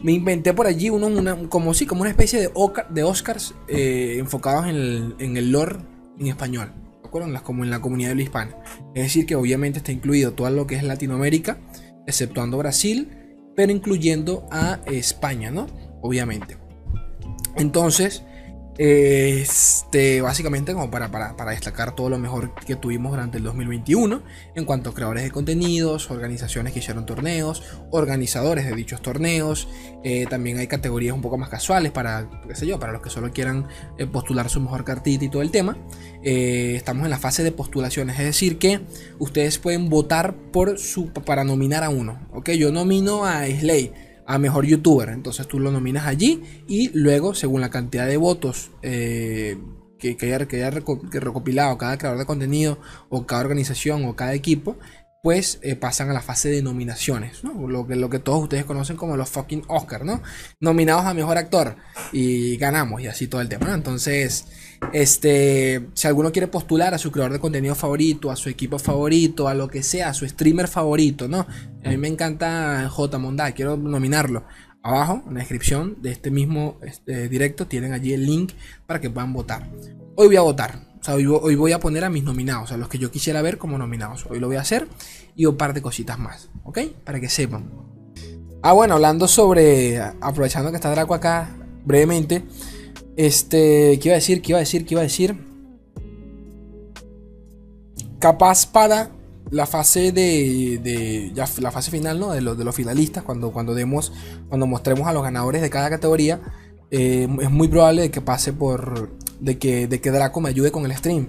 me inventé por allí uno, una, como como una especie de, de Oscars eh, enfocados en el, en el lore en español. ¿De acuerdo? como en la comunidad de hispana. Es decir, que obviamente está incluido todo lo que es Latinoamérica, exceptuando Brasil, pero incluyendo a España, ¿no? Obviamente. Entonces, este, básicamente como para, para, destacar todo lo mejor que tuvimos durante el 2021 en cuanto a creadores de contenidos, organizaciones que hicieron torneos, organizadores de dichos torneos, eh, también hay categorías un poco más casuales para, qué sé yo, para los que solo quieran eh, postular su mejor cartita y todo el tema. Eh, estamos en la fase de postulaciones, es decir que ustedes pueden votar por su, para nominar a uno, ¿ok? Yo nomino a Slay a mejor youtuber. Entonces tú lo nominas allí y luego, según la cantidad de votos eh, que, que, haya, que, recopilado cada creador de contenido o cada organización o cada equipo, pues pasan a la fase de nominaciones, Lo que, lo que todos ustedes conocen como los fucking Oscar, ¿no? Nominados a mejor actor y ganamos y así todo el tema, Entonces, este, si alguno quiere postular a su creador de contenido favorito, a su equipo favorito, a lo que sea, a su streamer favorito, ¿no? A mí me encanta J Monda, quiero nominarlo. Abajo, en la descripción de este mismo este, directo, tienen allí el link para que puedan votar. Hoy voy a votar, o sea, hoy, voy a poner a mis nominados, a los que yo quisiera ver como nominados. Hoy lo voy a hacer y un par de cositas más, ¿ok? Para que sepan. Ah, bueno, hablando sobre. Aprovechando que está Draco acá, brevemente. Este. ¿Qué iba a decir? ¿Qué iba a decir? ¿Qué iba a decir? Capaz para la fase de, ya la fase final ¿no? de, los, de los finalistas cuando, cuando demos cuando mostremos a los ganadores de cada categoría eh, es muy probable que pase por de que, de que Draco me ayude con el stream.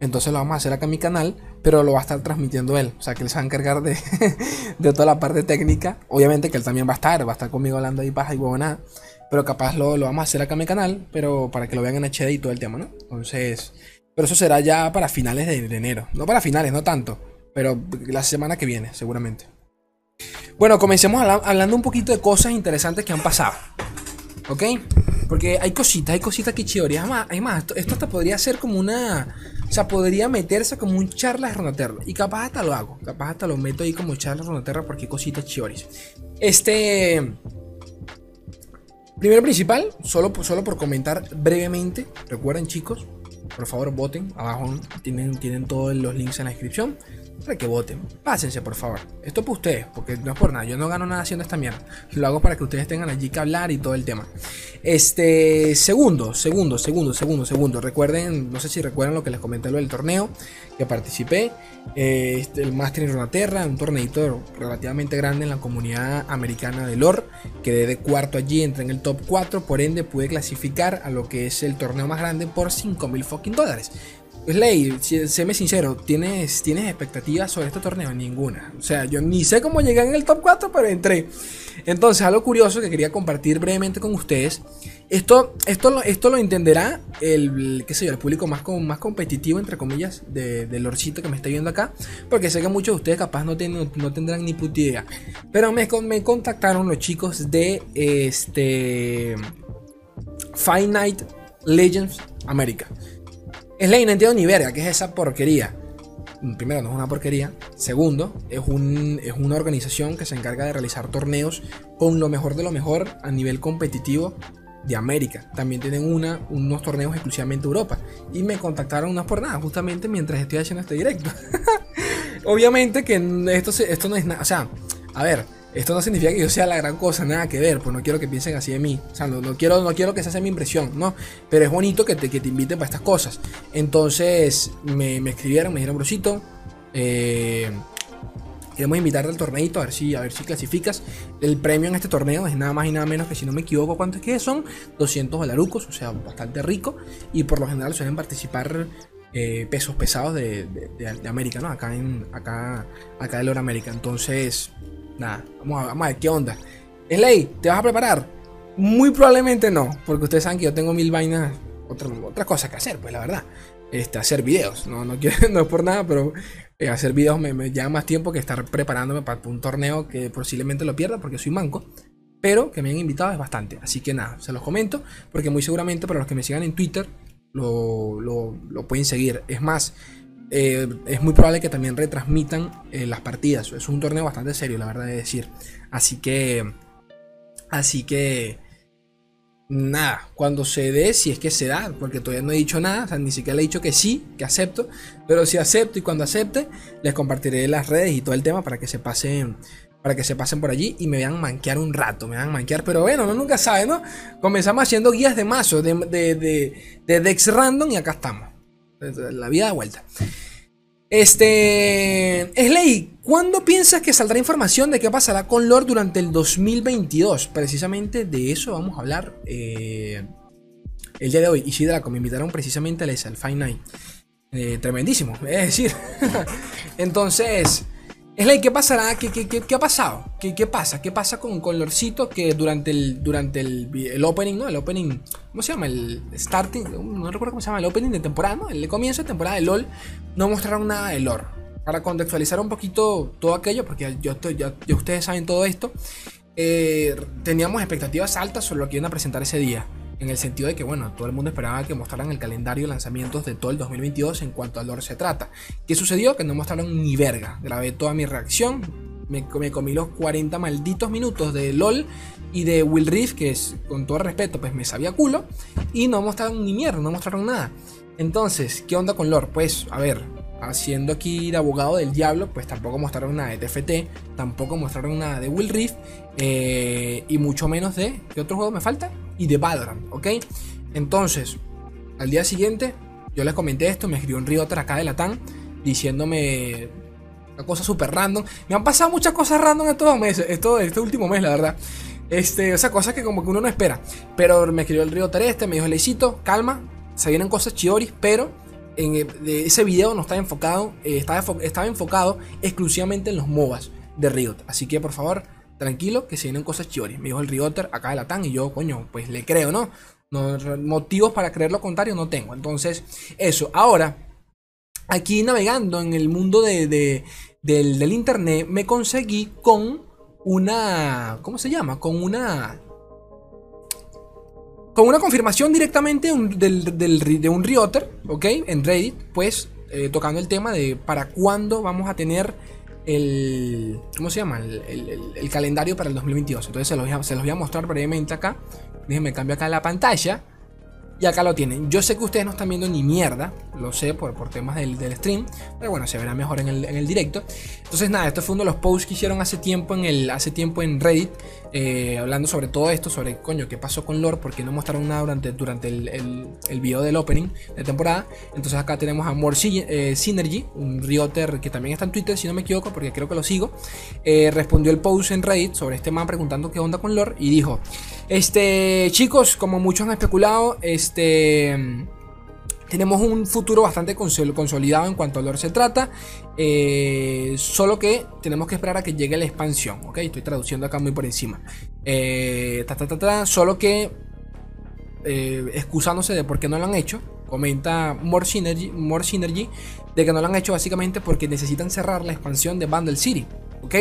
Entonces lo vamos a hacer acá en mi canal, pero lo va a estar transmitiendo él. O sea que él se va a encargar de, de toda la parte técnica. Obviamente que él también va a estar, va a estar conmigo hablando ahí paja y nada Pero capaz lo, lo, vamos a hacer acá en mi canal, pero para que lo vean en HD y todo el tema, ¿no? Entonces, pero eso será ya para finales de, enero. No para finales, no tanto, pero la semana que viene, seguramente. Bueno, comencemos hablando un poquito de cosas interesantes que han pasado. ¿Ok? Porque hay cositas, hay cositas que. Además, más, esto, hasta podría ser como una. O sea, podría meterse como un charla de Ronaterra. Y capaz hasta lo hago. Capaz hasta lo meto ahí como charla de Ronaterra porque cositas chioris. Este. Primero principal, solo, solo por comentar brevemente. Recuerden, chicos, por favor voten. Abajo tienen, tienen todos los links en la descripción que voten. Pásense, por favor. Esto para ustedes, porque no es por nada. Yo no gano nada haciendo esta mierda. Lo hago para que ustedes tengan allí que hablar y todo el tema. Este, segundo, segundo, segundo, segundo, segundo. Recuerden, no sé si recuerdan lo que les comenté lo del torneo que participé. Eh, este, el Master en Ronaterra, un torneito relativamente grande en la comunidad americana de LOR. Quedé de cuarto allí, entré en el top 4. Por ende, pude clasificar a lo que es el torneo más grande por 5 mil fucking dólares. Slay, séme sincero, ¿tienes, ¿tienes expectativas sobre este torneo? Ninguna. O sea, yo ni sé cómo llegué en el top 4, pero entré. Entonces, algo curioso que quería compartir brevemente con ustedes. Esto, esto, esto lo entenderá el, qué sé yo, el público más, más competitivo, entre comillas, de, del orcito que me está viendo acá. Porque sé que muchos de ustedes capaz no, no tendrán ni puta idea. Pero me, me contactaron los chicos de este Night Legends América. Es ley, no entiendo ni verga, ¿qué es esa porquería? Primero, no es una porquería. Segundo, es, un, es una organización que se encarga de realizar torneos con lo mejor de lo mejor a nivel competitivo de América. También tienen unos torneos exclusivamente Europa. Y me contactaron unas por nada, justamente mientras estoy haciendo este directo. Obviamente que esto, esto no es nada. O sea, a ver, esto no significa que yo sea la gran cosa, nada que ver, pues no quiero que piensen así de mí. O sea, no, quiero, no quiero que esa sea mi impresión, ¿no? Pero es bonito que te, que te inviten para estas cosas. Entonces me, escribieron, me dijeron, brosito, eh, queremos invitarte al torneito, a ver, si, a ver si clasificas. El premio en este torneo es nada más y nada menos que, si no me equivoco, ¿cuánto es que son? 200 dolarucos, o sea, bastante rico. Y por lo general suelen participar eh, pesos pesados de, de, América, ¿no? Acá en acá, acá de América. Entonces Nada, vamos a, ver qué onda. Slay, ¿te vas a preparar? Muy probablemente no, porque ustedes saben que yo tengo mil vainas, otras cosas que hacer, pues la verdad. Este, hacer videos, no, no, quiero, no es por nada, pero eh, hacer videos me, me, lleva más tiempo que estar preparándome para un torneo que posiblemente lo pierda porque soy manco. Pero que me han invitado es bastante. Así que nada, se los comento. Porque muy seguramente para los que me sigan en Twitter lo, lo pueden seguir. Es más, eh, es muy probable que también retransmitan eh, las partidas. Es un torneo bastante serio, la verdad de decir. Así que Así que nada, cuando se dé, si es que se da, porque todavía no he dicho nada, o sea, ni siquiera le he dicho que sí, que acepto, pero si acepto y cuando acepte, les compartiré las redes y todo el tema para que se pasen, para que se pasen por allí y me vean manquear un rato, me vean manquear, pero bueno, no nunca sabe, ¿no? Comenzamos haciendo guías de mazo, de, de, de, Dex Random y acá estamos. La vida de vuelta. Este. Slay, ¿cuándo piensas que saldrá información de qué pasará con Lord durante el 2022? Precisamente de eso vamos a hablar eh, el día de hoy. Y Draco me invitaron precisamente al Fine Night. Eh, tremendísimo, es decir. Entonces. Es like, ¿qué pasará? ¿Qué, qué, qué, qué ha pasado? ¿Qué, ¿Qué, pasa? ¿Qué pasa con, con Lorcito que durante el durante el, opening, ¿no? El opening, ¿cómo se llama? El starting, no recuerdo cómo se llama, el opening de temporada, ¿no? El comienzo de temporada de LOL, no mostraron nada de lore. Para contextualizar un poquito todo aquello, porque yo, ya, ya ustedes saben todo esto, eh, teníamos expectativas altas sobre lo que iban a presentar ese día en el sentido de que, bueno, todo el mundo esperaba que mostraran el calendario de lanzamientos de todo el 2022 en cuanto a lore se trata. ¿Qué sucedió? Que no mostraron ni verga. Grabé toda mi reacción, me, comí los 40 malditos minutos de LOL y de Will Reef, que es, con todo respeto, pues me sabía culo, y no mostraron ni mierda, no mostraron nada. Entonces, ¿qué onda con lore? Pues, a ver, haciendo aquí de abogado del diablo, pues tampoco mostraron nada de TFT, tampoco mostraron nada de Will Reef, eh, y mucho menos de. ¿Qué otro juego me falta? Y de Valorant, ¿ok? Entonces, al día siguiente, yo les comenté esto, me escribió un Rioter acá de Latam diciéndome una cosa súper random. Me han pasado muchas cosas random estos meses, esto, este último mes, la verdad. Este, o sea, cosas que como que uno no espera. Pero me escribió el Rioter este, me dijo, Leicito, calma, se vienen cosas chioris, pero en eh, ese video no estaba enfocado, eh, estaba, estaba, enfocado exclusivamente en los MOBAs de Riot. Así que por favor, tranquilo, que se vienen cosas chioris. Me dijo el Rioter acá de la TAN y yo, coño, pues le creo, ¿no? no motivos para creer lo contrario no tengo. Entonces, eso. Ahora, aquí navegando en el mundo de, del, del internet, me conseguí con una. ¿Cómo se llama? Con una con una confirmación directamente de un Rioter, ¿ok? En Reddit, pues eh, tocando el tema de para cuándo vamos a tener el. ¿Cómo se llama? El, calendario para el 2022. Entonces se los, voy a, se los voy a mostrar brevemente acá. Déjenme cambio acá la pantalla. Y acá lo tienen. Yo sé que ustedes no están viendo ni mierda, lo sé por, por temas del, stream, pero bueno, se verá mejor en el, directo. Entonces nada, esto fue uno de los posts que hicieron hace tiempo en, el, hace tiempo en Reddit, eh, hablando sobre todo esto, sobre coño, qué pasó con Lore, porque no mostraron nada durante, durante el, el, video del opening de temporada. Entonces acá tenemos a More eh, Synergy, un Rioter que también está en Twitter, si no me equivoco, porque creo que lo sigo. Eh, respondió el post en Reddit sobre este man preguntando qué onda con Lore y dijo... Este, chicos, como muchos han especulado, este tenemos un futuro bastante consolidado en cuanto a lore se trata. Eh, solo que tenemos que esperar a que llegue la expansión. Ok, estoy traduciendo acá muy por encima. Eh, solo que eh, excusándose de por qué no lo han hecho. Comenta More Synergy, More Synergy de que no lo han hecho básicamente porque necesitan cerrar la expansión de Bundle City. Ok,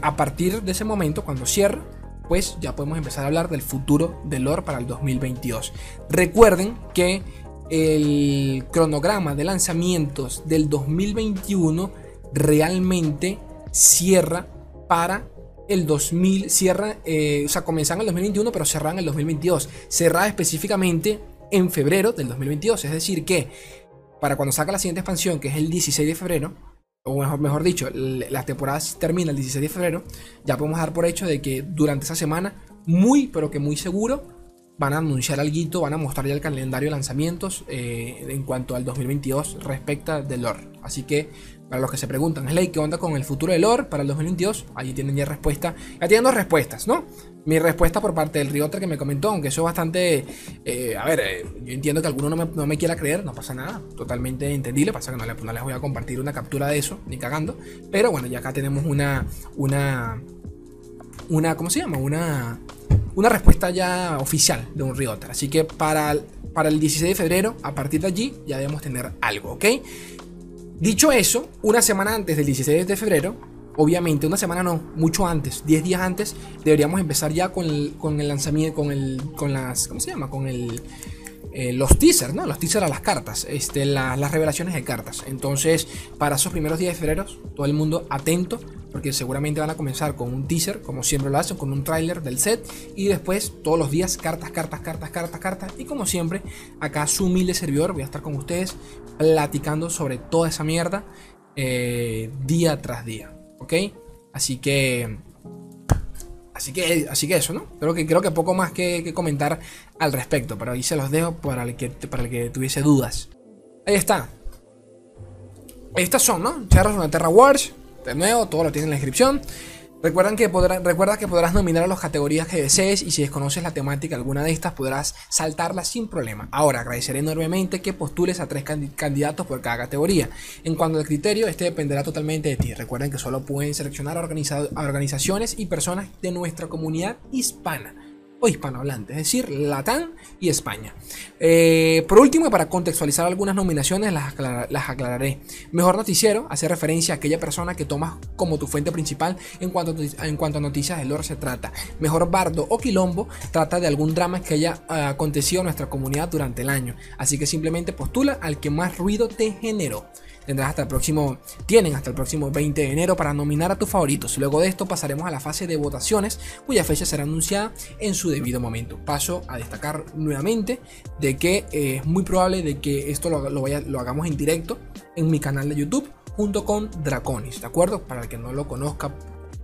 a partir de ese momento, cuando cierre pues ya podemos empezar a hablar del futuro del lore para el 2022. Recuerden que el cronograma de lanzamientos del 2021 realmente cierra para el 2000, cierra, eh, o sea, comenzan en el 2021, pero cerran en el 2022. Cerrada específicamente en febrero del 2022. Es decir, que para cuando saca la siguiente expansión, que es el 16 de febrero, o mejor, mejor dicho, la temporada termina el 16 de febrero, ya podemos dar por hecho de que durante esa semana, muy, pero que muy seguro, van a anunciar algo, van a mostrar ya el calendario de lanzamientos eh, en cuanto al 2022 respecto del lore. Así que, para los que se preguntan, Slay, ¿qué onda con el futuro del lore para el 2022? Allí tienen ya respuesta. Ya tienen dos respuestas, ¿no? mi respuesta por parte del Rioter que me comentó, aunque eso es bastante. Eh, a ver, eh, yo entiendo que alguno no me, quiera creer, no pasa nada, totalmente entendible. Pasa que no, no, les voy a compartir una captura de eso, ni cagando. Pero bueno, ya acá tenemos una. Una. Una. ¿Cómo se llama? Una. Una respuesta ya oficial de un Rioter. Así que para, para el 16 de febrero, a partir de allí, ya debemos tener algo, ¿ok? Dicho eso, una semana antes del 16 de febrero, obviamente, una semana no, mucho antes, 10 días antes, deberíamos empezar ya con el, con el lanzamiento, con el, con las, ¿cómo se llama? Con el, eh, los teasers, ¿no? Los teasers a las cartas, este, las revelaciones de cartas. Entonces, para esos primeros días de febrero, todo el mundo atento, porque seguramente van a comenzar con un teaser, como siempre lo hacen, con un tráiler del set, y después todos los días cartas, cartas, cartas, cartas, cartas. Y como siempre, acá su humilde servidor, voy a estar con ustedes platicando sobre toda esa mierda eh, día tras día, ¿ok? Así que Así que, así que eso, ¿no? Creo que, creo que poco más que, comentar al respecto, pero ahí se los dejo para el, que, para el que tuviese dudas. Ahí está. Estas son, ¿no? Charros de Terra Wars. De nuevo, todo lo tiene en la descripción. Recuerdan que recuerda que podrás nominar a las categorías que desees y si desconoces la temática alguna de estas podrás saltarla sin problema. Ahora agradeceré enormemente que postules a tres candidatos por cada categoría. En cuanto al criterio, este dependerá totalmente de ti. Recuerden que solo pueden seleccionar a organizaciones y personas de nuestra comunidad hispana o hispanohablante, es decir, Latán y España. Eh, por último, para contextualizar algunas nominaciones, las, aclararé. Mejor noticiero hace referencia a aquella persona que tomas como tu fuente principal en cuanto, en cuanto a noticias del lore se trata. Mejor bardo o quilombo trata de algún drama que haya eh, acontecido en nuestra comunidad durante el año. Así que simplemente postula al que más ruido te generó. Tendrás hasta el próximo, tienen hasta el próximo 20 de enero para nominar a tus favoritos. Luego de esto pasaremos a la fase de votaciones, cuya fecha será anunciada en su debido momento. Paso a destacar nuevamente de que eh, es muy probable de que esto lo, lo hagamos en directo en mi canal de YouTube junto con Draconis, ¿de acuerdo? Para el que no lo conozca,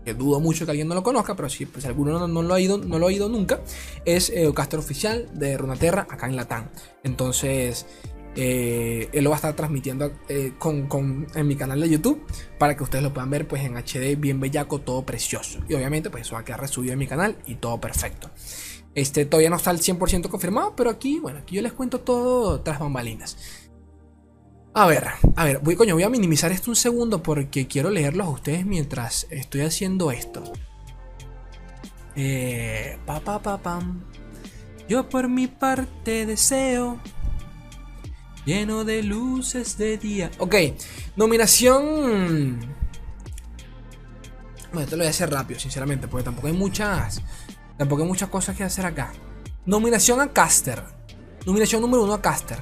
que dudo mucho que alguien no lo conozca, pero si pues, alguno no, lo ha ido, no lo ha ido nunca, es el eh, caster oficial de Runaterra acá en Latam. Entonces, eh, él lo va a estar transmitiendo eh, en mi canal de YouTube para que ustedes lo puedan ver pues en HD bien bellaco, todo precioso. Y obviamente pues eso va a quedar resubido en mi canal y todo perfecto. Este todavía no está al 100% confirmado, pero aquí, bueno, aquí yo les cuento todo tras bambalinas. A ver, a ver, voy, coño, voy a minimizar esto un segundo porque quiero leerlos a ustedes mientras estoy haciendo esto. Eh, pa, pa, pa, pam. Yo por mi parte deseo lleno de luces de día. Ok, nominación. Bueno, esto lo voy a hacer rápido, sinceramente, porque tampoco hay muchas. Tampoco hay muchas cosas que hacer acá. Nominación a Caster. Nominación número uno a Caster.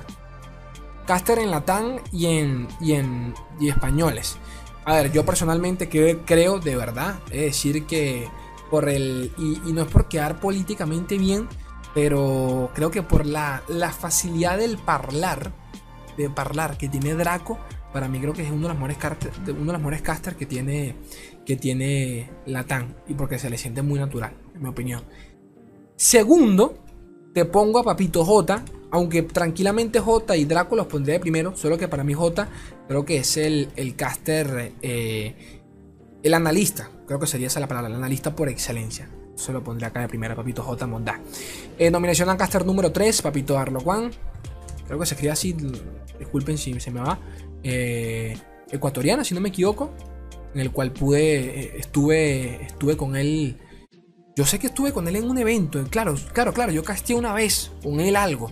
Caster en latán y en, y en y españoles. A ver, yo personalmente creo, de verdad, es decir que por el. Y, y, no es por quedar políticamente bien, pero creo que por la, facilidad del hablar de parlar que tiene Draco, para mí creo que es uno de los mejores, uno de los mejores casters que tiene, que tiene Latán. Y porque se le siente muy natural, en mi opinión. Segundo, te pongo a Papito J. Aunque tranquilamente J y Draco los pondría de primero. Solo que para mí J creo que es el, el caster. Eh, el analista. Creo que sería esa la palabra. El analista por excelencia. Se lo pondría acá de primero, Papito J. Mondá. Eh, nominación a caster número 3, Papito Arlo Juan creo que se escribe así, disculpen si se me va, eh, ecuatoriana, si no me equivoco, en el cual pude, eh, estuve, estuve con él. Yo sé que estuve con él en un evento, claro, claro, claro, yo casté una vez con él algo,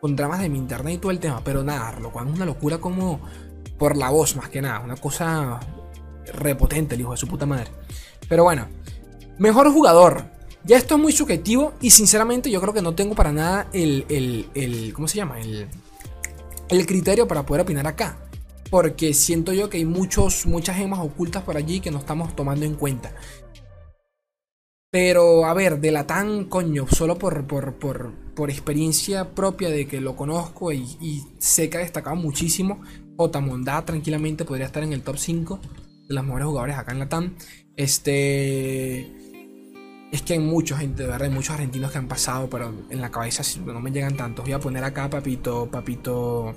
con dramas de mi internet y todo el tema, pero nada, lo cual es una locura como por la voz más que nada, una cosa repotente el hijo de su puta madre. Pero bueno, mejor jugador, ya esto es muy subjetivo y sinceramente yo creo que no tengo para nada el, el, ¿cómo se llama? El, el criterio para poder opinar acá. Porque siento yo que hay muchos, muchas gemas ocultas por allí que no estamos tomando en cuenta. Pero, a ver, de la tan coño, solo por, por, por, por, experiencia propia de que lo conozco y, sé que ha destacado muchísimo, J. tranquilamente podría estar en el top 5 de los mejores jugadores acá en la TAM. Este es que hay mucha gente, de verdad, hay muchos argentinos que han pasado, pero en la cabeza no me llegan tantos. Voy a poner acá Papito, Papito,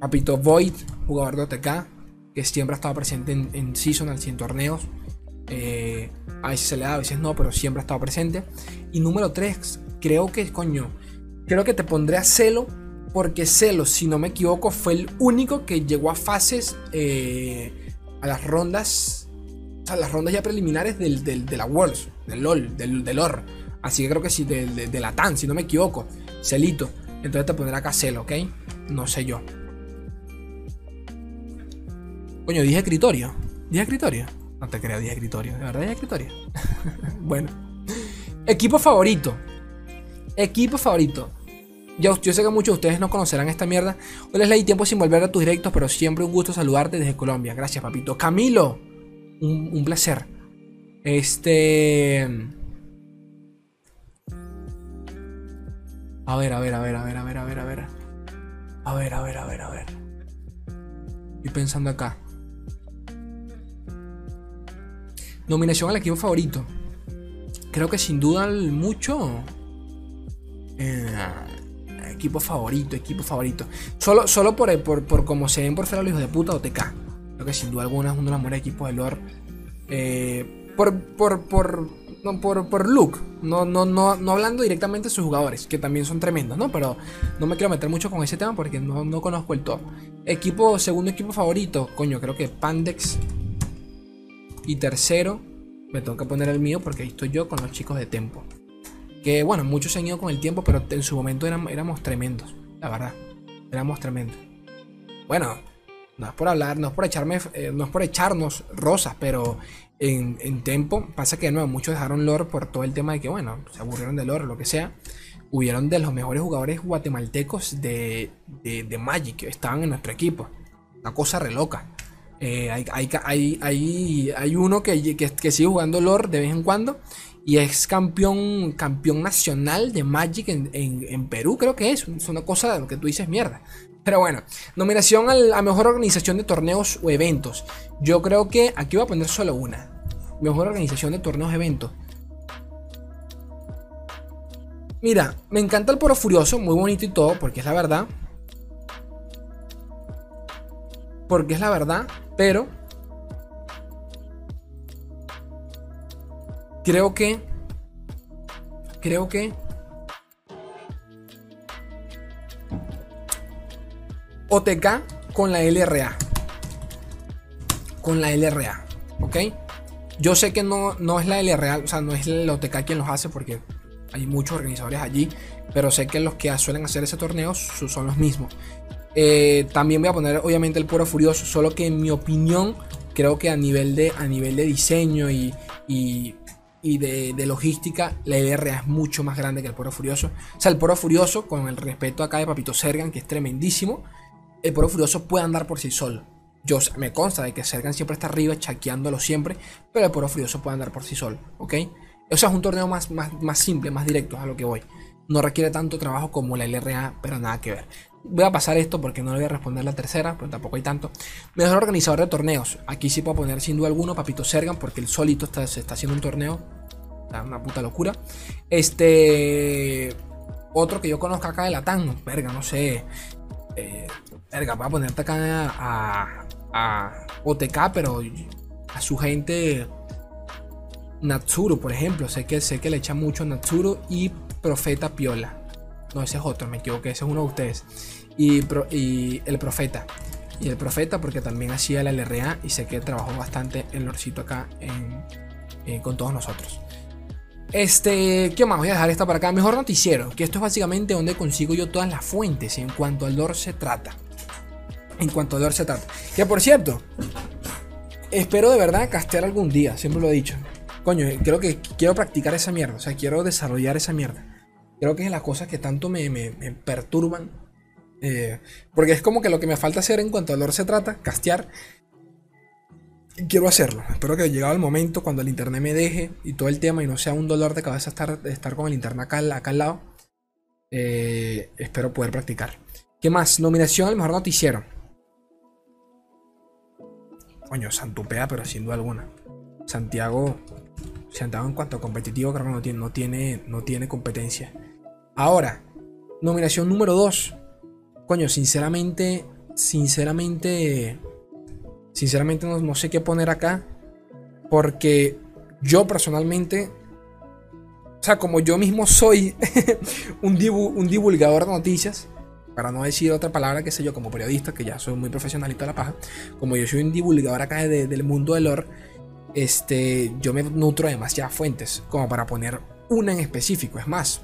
Papito Void, jugador de OTK, que siempre ha estado presente en, en seasonals y en torneos. Eh, a veces se le da, a veces no, pero siempre ha estado presente. Y número 3, creo que, coño, creo que te pondré a Celo, porque Celo, si no me equivoco, fue el único que llegó a fases, eh, a las rondas o sea, las rondas ya preliminares del, de la Worlds, del LOL, del, del OR. Así que creo que sí, de, la TAN, si no me equivoco. Celito. Entonces te pondré acá Celo, ¿ok? No sé yo. Coño, dije escritorio. ¿Dije escritorio? No te creo, dije escritorio. ¿De verdad dije escritorio? bueno. Equipo favorito. Equipo favorito. Yo, yo sé que muchos de ustedes no conocerán esta mierda. Hoy les leí tiempo sin volver a tus directos, pero siempre un gusto saludarte desde Colombia. Gracias, papito. Camilo, un, placer. Este. A ver, a ver, a ver, a ver, a ver, a ver, a ver. A ver, a ver, a ver, a ver. Estoy pensando acá. Nominación al equipo favorito. Creo que sin duda mucho. Eh, equipo favorito, equipo favorito. Solo, solo por, por, por como se ven por fuera los hijos de puta OTK. Que sin duda alguna es uno de los mejores equipos de lore. Eh, por, por, por, no, por, por look. No, no, no, no hablando directamente de sus jugadores, que también son tremendos, ¿no? Pero no me quiero meter mucho con ese tema porque no, no conozco el top. Equipo, segundo equipo favorito, coño, creo que Pandex. Y tercero, me tengo que poner el mío porque ahí estoy yo con los chicos de Tempo. Que bueno, muchos se han ido con el tiempo, pero en su momento éramos, éramos tremendos, la verdad. Éramos tremendos. Bueno, no es por hablar, no es por echarme, eh, no es por echarnos rosas, pero en, en pasa que de nuevo muchos dejaron lore por todo el tema de que, bueno, se aburrieron de lore o lo que sea. Hubieron de los mejores jugadores guatemaltecos de, de, de Magic que estaban en nuestro equipo. Una cosa re loca. Eh, hay, hay, hay, hay, hay uno que, que, que sigue jugando lore de vez en cuando y es campeón, campeón nacional de Magic en, en, en, Perú, creo que es. Es una cosa de lo que tú dices mierda. Pero bueno, nominación a la mejor organización de torneos o eventos. Yo creo que aquí voy a poner solo una. Mejor organización de torneos o eventos. Mira, me encanta el Poro Furioso, muy bonito y todo, porque es la verdad. Porque es la verdad, pero creo que creo que OTK con la LRA. Con la LRA, ¿ok? Yo sé que no, no es la LRA, o sea, no es el OTK quien los hace porque hay muchos organizadores allí, pero sé que los que suelen hacer ese torneo son los mismos. Eh, también voy a poner obviamente el Puro Furioso, solo que en mi opinión creo que a nivel de, a nivel de diseño y, y, de, de, logística, la LRA es mucho más grande que el Poro Furioso. O sea, el Poro Furioso, con el respeto acá de Papito Sergan, que es tremendísimo, el Poro Furioso puede andar por sí solo. Yo me consta de que Sergan siempre está arriba, chaqueándolo siempre, pero el Poro Furioso puede andar por sí solo, ¿ok? O sea, es un torneo más, más, más simple, más directo a lo que voy. No requiere tanto trabajo como la LRA, pero nada que ver. Voy a pasar esto porque no le voy a responder la tercera, pero tampoco hay tanto. Mejor organizador de torneos. Aquí sí puedo poner sin duda alguno Papito Sergan, porque el solito está, se está haciendo un torneo. Está una puta locura. Este. Otro que yo conozco acá de Latam, verga, no sé. Eh, verga, voy a ponerte acá a, a, a OTK, pero a su gente. Natsuru, por ejemplo. Sé que, sé que le echa mucho a Natsuru y Profeta Piola. No, ese es otro, me equivoqué, ese es uno de ustedes. Y, pro, y el Profeta. Y el Profeta porque también hacía la LRA y sé que trabajó bastante el Lorcito acá eh, con todos nosotros. Este, ¿qué más? Voy a dejar esta para acá. Mejor noticiero, que esto es básicamente donde consigo yo todas las fuentes en cuanto al lore se trata. En cuanto al lore se trata. Que por cierto, espero de verdad castear algún día, siempre lo he dicho. Coño, creo que quiero practicar esa mierda, o sea, quiero desarrollar esa mierda. Creo que es de las cosas que tanto me, me, perturban. Eh, porque es como que lo que me falta hacer en cuanto al lore se trata, castear. Quiero hacerlo. Espero que llegado el momento cuando el internet me deje y todo el tema y no sea un dolor de cabeza estar, estar con el internet acá, acá al lado. Eh, espero poder practicar. ¿Qué más? Nominación al mejor noticiero. Coño, Santupea, pero sin duda alguna. Santiago. Santiago en cuanto a competitivo creo que no tiene, no tiene, no tiene competencia. Ahora, nominación número 2. Coño, sinceramente, sinceramente, sinceramente no, no, sé qué poner acá. Porque yo personalmente, o sea, como yo mismo soy un, divu, un divulgador de noticias, para no decir otra palabra, que sé yo, como periodista, que ya soy muy profesionalito de la paja, como yo soy un divulgador acá de, del mundo del lore, este, yo me nutro de demasiadas fuentes, como para poner una en específico. Es más,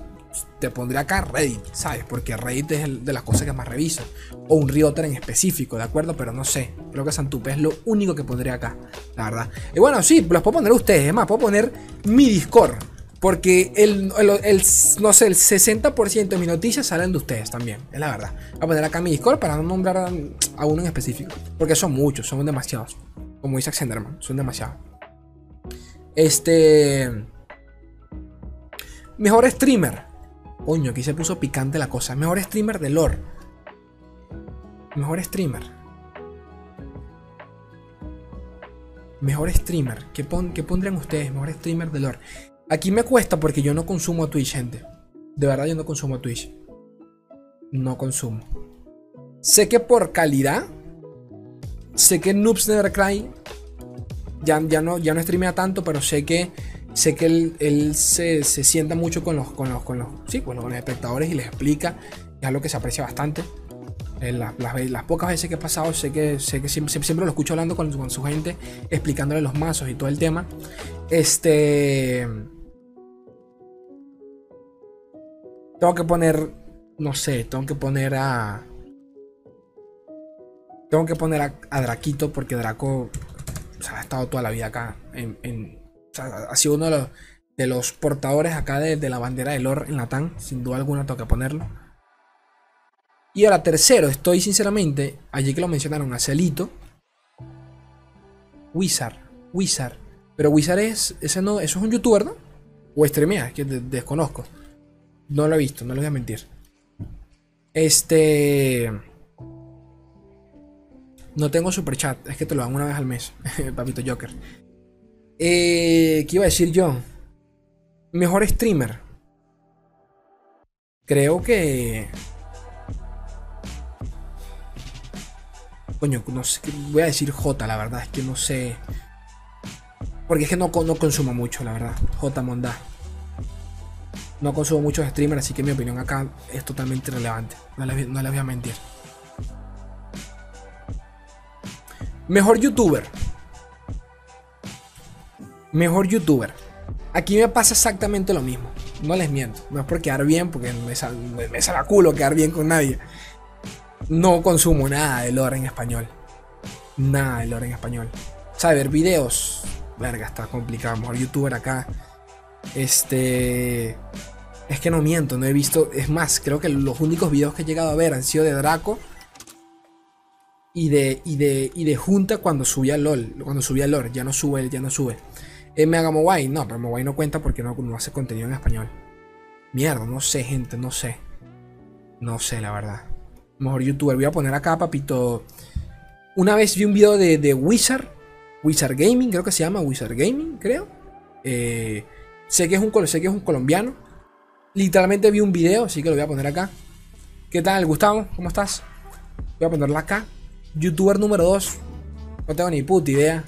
te pondré acá Reddit, ¿sabes? Porque Reddit es el de las cosas que más reviso. O un Rioter en específico, ¿de acuerdo? Pero no sé. Creo que Santupe es lo único que pondré acá, la verdad. Y bueno, sí, los puedo poner ustedes. Es más, puedo poner mi Discord. Porque el, no sé, el 60% de mis noticias salen de ustedes también, es la verdad. Voy a poner acá mi Discord para no nombrar a, uno en específico. Porque son muchos, son demasiados. Como dice Xenderman, son demasiados. Este. Mejor streamer. Coño, aquí se puso picante la cosa. Mejor streamer de lore. Mejor streamer. Mejor streamer. ¿Qué, ¿Qué pondrían ustedes? Mejor streamer de lore. Aquí me cuesta porque yo no consumo Twitch, gente. De verdad yo no consumo Twitch. No consumo. Sé que por calidad. Sé que Noobs Never Cry. Ya, ya, no, ya no streamea tanto, pero sé que. Sé que él, se, sienta mucho con los, con los, con los, sí, con espectadores y les explica. Es algo que se aprecia bastante. En las, las, pocas veces que he pasado, sé que, sé que siempre, siempre lo escucho hablando con, con, su gente, explicándole los mazos y todo el tema. Este. Tengo que poner, no sé, tengo que poner a... Tengo que poner a, Draquito porque Draco ha estado toda la vida acá. Ha sido uno de los, portadores acá de, la bandera del Lord en Latán. Sin duda alguna tengo que ponerlo. Y ahora tercero, estoy sinceramente, allí que lo mencionaron, a Celito. Wizard, Wizard. Pero Wizard es, ese no, eso es un youtuber, ¿no? O streamea, que desconozco. No lo he visto, no les voy a mentir. Este. No tengo super chat, es que te lo dan una vez al mes, papito Joker. Eh, ¿Qué iba a decir yo? Mejor streamer. Creo que. Coño, no sé, voy a decir J, la verdad, es que no sé. Porque es que no, no consumo mucho, la verdad. J Mondá. No consumo muchos streamers, así que mi opinión acá es totalmente irrelevante. No les, voy a mentir. Mejor youtuber. Mejor youtuber. Aquí me pasa exactamente lo mismo. No les miento. No es por quedar bien, porque me sale, me sale culo quedar bien con nadie. No consumo nada de lore en español. Nada de lore en español. O sea, ver videos. Verga, está complicado. Mejor youtuber acá. Este. Es que no miento, no he visto. Es más, creo que los únicos videos que he llegado a ver han sido de Draco. Y de, y de, y de Junta cuando subía LOL. Cuando subía LOL. Ya no sube, ya no sube. Eh, Mega Mobile, no, pero Mobile no cuenta porque no, no hace contenido en español. Mierda, no sé, gente, no sé. No sé, la verdad. Mejor youtuber. Voy a poner acá, papito. Una vez vi un video de, de Wizard. Wizard Gaming, creo que se llama Wizard Gaming, creo. Eh, Sé que es un, sé que es un colombiano. Literalmente vi un video, así que lo voy a poner acá. ¿Qué tal, Gustavo? ¿Cómo estás? Voy a ponerlo acá. Youtuber número 2. No tengo ni puta idea.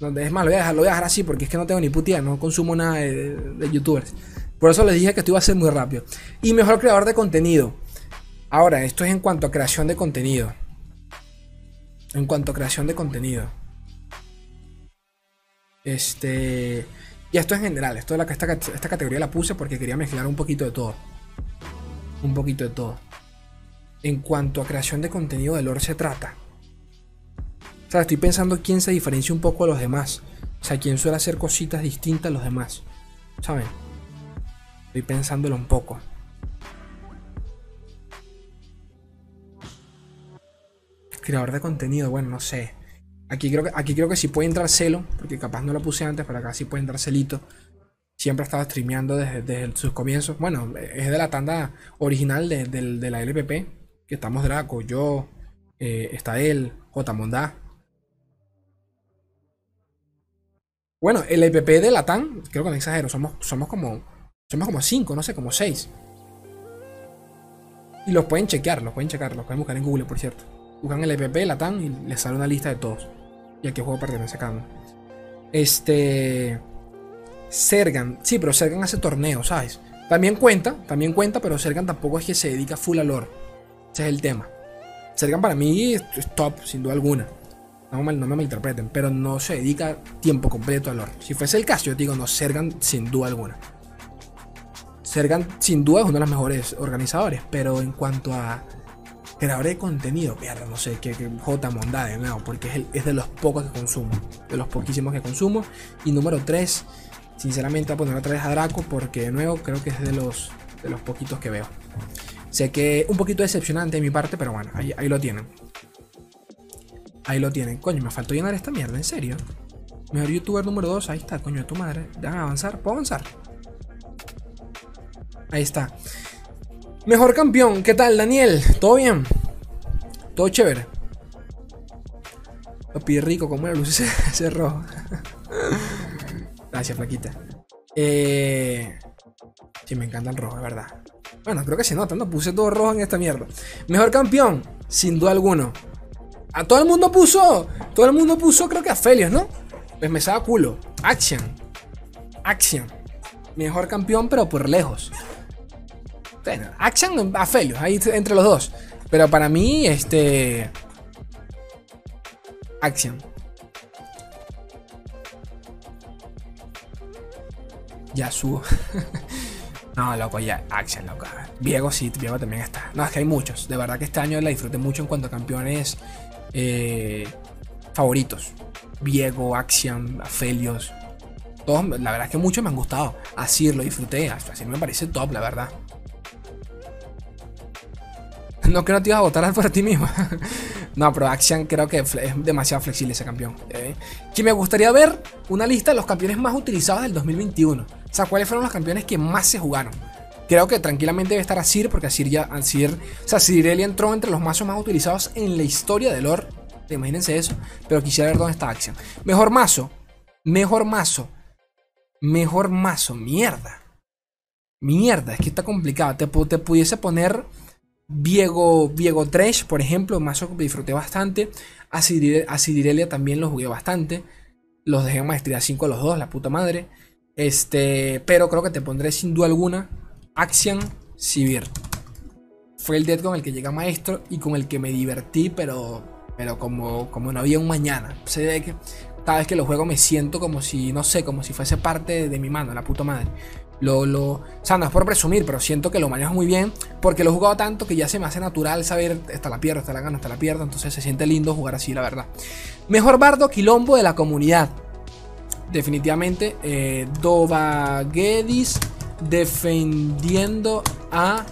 Es más, lo voy, a dejar, lo voy a dejar así porque es que no tengo ni puta idea. No consumo nada de, youtubers. Por eso les dije que esto iba a ser muy rápido. Y mejor creador de contenido. Ahora, esto es en cuanto a creación de contenido. En cuanto a creación de contenido. Este. Y esto en general, esto la, esta, esta categoría la puse porque quería mezclar un poquito de todo. Un poquito de todo. En cuanto a creación de contenido de lore se trata. O sea, estoy pensando quién se diferencia un poco a los demás. O sea, quién suele hacer cositas distintas a los demás. ¿Saben? Estoy pensándolo un poco. Creador de contenido, bueno, no sé. Aquí creo que, aquí creo que sí puede entrar celo, porque capaz no lo puse antes, pero acá sí puede entrar celito. Siempre ha estado streameando desde, sus comienzos. Bueno, es de la tanda original de, la LPP, que estamos Draco, yo, eh, está él, J. Mondá. Bueno, el LPP de la TAN, creo que no exagero, somos, como somos como 5, no sé, como 6. Y los pueden chequear, los pueden checar, los pueden buscar en Google, por cierto. Buscan el EPP, la TAN y les sale una lista de todos y a qué juego pertenece cada uno. Este. Sergan. Sí, pero Sergan hace torneos, ¿sabes? También cuenta, también cuenta, pero Sergan tampoco es que se dedica full a lore. Ese es el tema. Sergan para mí es top, sin duda alguna. No me, no me malinterpreten, pero no se dedica tiempo completo a. Si fuese el caso, yo digo, no, Sergan sin duda alguna. Sergan sin duda es uno de los mejores organizadores, pero en cuanto a de contenido, mierda, no sé, que, J Mondade, no, porque es, es, de los pocos que consumo, de los poquísimos que consumo. Y número 3, Sinceramente voy a poner otra vez a Draco porque de nuevo creo que es de los, de los poquitos que veo. Sé que un poquito decepcionante de mi parte, pero bueno, ahí, ahí lo tienen. Ahí lo tienen. Coño, me faltó llenar esta mierda, ¿en serio? Mejor youtuber número 2, ahí está, coño de tu madre. Déjame avanzar, ¿puedo avanzar? Ahí está. Mejor campeón, ¿qué tal, Daniel? ¿Todo bien? ¿Todo chévere? Pide rico como la luz ese, rojo. Gracias, flaquita. Eh... Sí, me encanta el rojo, es verdad. Bueno, creo que se nota, no puse todo rojo en esta mierda. Mejor campeón, sin duda alguno. A todo el mundo puso. Todo el mundo puso, creo que a Felios, ¿no? Pues me sabe culo. Action. Action. Mejor campeón, pero por lejos. Action a ahí entre los dos. Pero para mí, este. Action. Ya subo. No, loco, ya, Action, loco. Viego sí, Viego también está. No, es que hay muchos. De verdad que este año la disfruté mucho en cuanto a campeones eh, favoritos. Viego, Action. Todos, la verdad es que muchos me han gustado. Así lo disfruté. Así me parece top, la verdad. No que no te ibas a votar por ti mismo. no, pero Action creo que es demasiado flexible ese campeón. ¿eh? Que me gustaría ver una lista de los campeones más utilizados del 2021. O sea, ¿cuáles fueron los campeones que más se jugaron? Creo que tranquilamente debe estar Asir, porque Asir ya. Asir, o sea, Sirelia entró entre los mazos más utilizados en la historia de lore. Imagínense eso. Pero quisiera ver dónde está Action. Mejor mazo. Mejor mazo. Mejor mazo. Mierda. Mierda, es que está complicado. Te, te pudiese poner Viego, Viego Trash, por ejemplo, mazo que disfruté bastante. Asidirelia también lo jugué bastante. Los dejé en maestría 5 los dos, la puta madre. Este, pero creo que te pondré sin duda alguna Action Sivir. Fue el dead con el que llega maestro y con el que me divertí, pero, pero como, como no había un mañana. Sé de que cada vez que lo juego me siento como si, no sé, como si fuese parte de mi mano, la puta madre. Lo, lo, o sea, no es por presumir, pero siento que lo manejo muy bien porque lo he jugado tanto que ya se me hace natural saber, esta la pierdo, esta la gano, esta la pierdo, entonces se siente lindo jugar así, la verdad. Mejor bardo quilombo de la comunidad definitivamente eh, defendiendo a,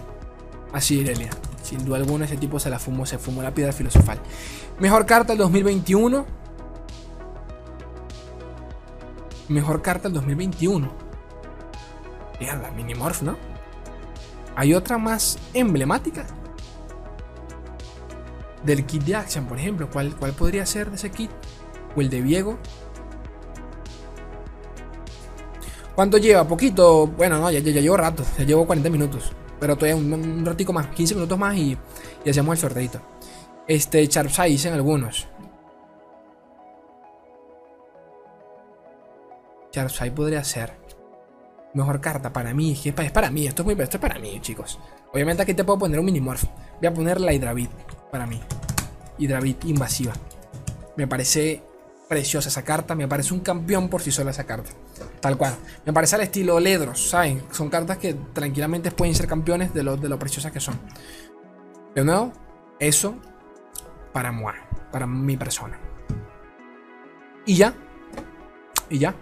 a Sirelia. Sin duda alguna, ese tipo se la fumó, se fumó la piedra filosofal. Mejor carta del 2021. Mejor carta del 2021. La Minimorph, ¿no? Hay otra más emblemática. Del kit de Action, por ejemplo. ¿Cuál, ¿Cuál podría ser de ese kit? O el de Viego. ¿Cuánto lleva? Poquito. Bueno, no, ya, ya, llevo rato. Ya llevo 40 minutos. Pero todavía un, un ratico más. 15 minutos más y, y hacemos el sorteito. Este, Charpsai dicen algunos. Charpsai podría ser. Mejor carta para mí. Es, para mí. Esto es, muy, esto es para mí, chicos. Obviamente aquí te puedo poner un Minimorph. Voy a poner la Hydravit para mí. Hydravit invasiva. Me parece preciosa esa carta. Me parece un campeón por sí sola esa carta. Tal cual. Me parece al estilo Ledros, ¿saben? Son cartas que tranquilamente pueden ser campeones de lo, de lo preciosas que son. De nuevo, eso para moi, para mi persona. Y ya. Y ya.